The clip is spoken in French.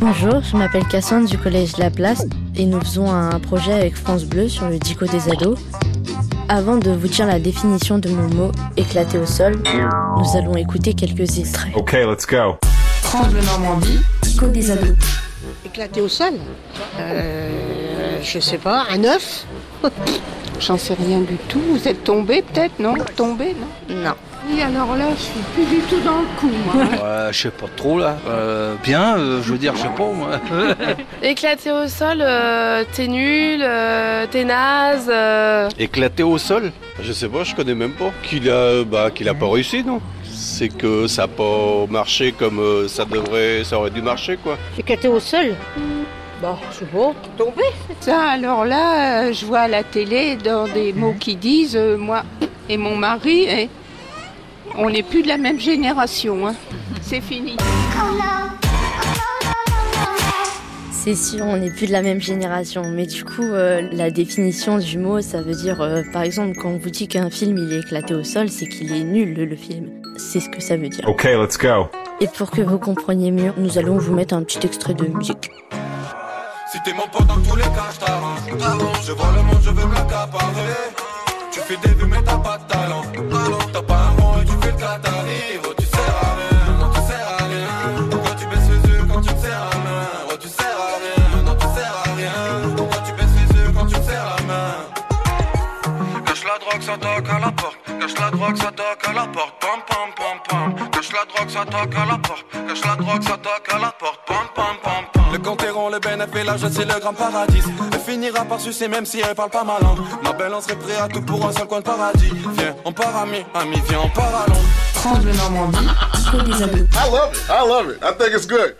Bonjour, je m'appelle Cassandre du collège La Place et nous faisons un projet avec France Bleu sur le dico des ados. Avant de vous dire la définition de mon mot éclaté au sol, nous allons écouter quelques extraits. Ok, let's go. France Bleu Normandie, dico des ados. Éclaté au sol euh, Je sais pas, un œuf J'en sais rien du tout. Vous êtes tombé peut-être, non Tombé, non Non. Oui, alors là, je suis plus du tout dans le coup, moi. Ouais, je sais pas trop là. Euh, bien, euh, je veux dire, je sais pas moi. Éclaté au sol, euh, t'es nul, euh, t'es naze. euh. Éclaté au sol Je sais pas, je connais même pas. Qu'il a, bah, qu'il a pas réussi, non C'est que ça a pas marché comme ça devrait, ça aurait dû marcher, quoi. Éclaté au sol Bah, je sais pas. Tombé Ça, alors là, euh, je vois à la télé dans des mots qui disent, euh, moi et mon mari, eh, on n'est plus de la même génération. hein. C'est fini. C'est sûr, on n'est plus de la même génération, mais du coup, euh, la définition du mot, ça veut dire, euh, par exemple, quand on vous dit qu'un film il est éclaté au sol, c'est qu'il est nul le, le film. C'est ce que ça veut dire. Ok, let's go. Et pour que vous compreniez mieux, nous allons vous mettre un petit extrait de musique. Si t'es mon pote dans tous les cas, je t'arrange. Je vois le monde, je veux me l'accaparer. Tu fais des vues, mais t'as pas de talent. T'as pas un rond et tu fais le catarie. Oh, tu sers à rien, non, tu sers à rien. Pourquoi tu baisses les yeux quand tu me serres la main? Oh, tu sers à rien, non, tu sers à rien. Pourquoi tu baisses les yeux quand tu me serres la main? Cache la drogue, ça toque à la porte. Cache la drogue, ça toque à la porte. Pam, pam, pam, pam. Cache la drogue, ça toque à la porte. Cache la drogue, ça toque à la porte. Pam, pam, pam. Le rond, le bénéfice, là, je sais le grand paradis. Elle finira par sucer même si elle parle pas ma langue. Ma belle, on serait prêt à tout pour un seul coin de paradis. Viens, on part ami, ami, viens, on part à Londres. Bleu Normandie, des ados. I love it. I love it. I think it's good.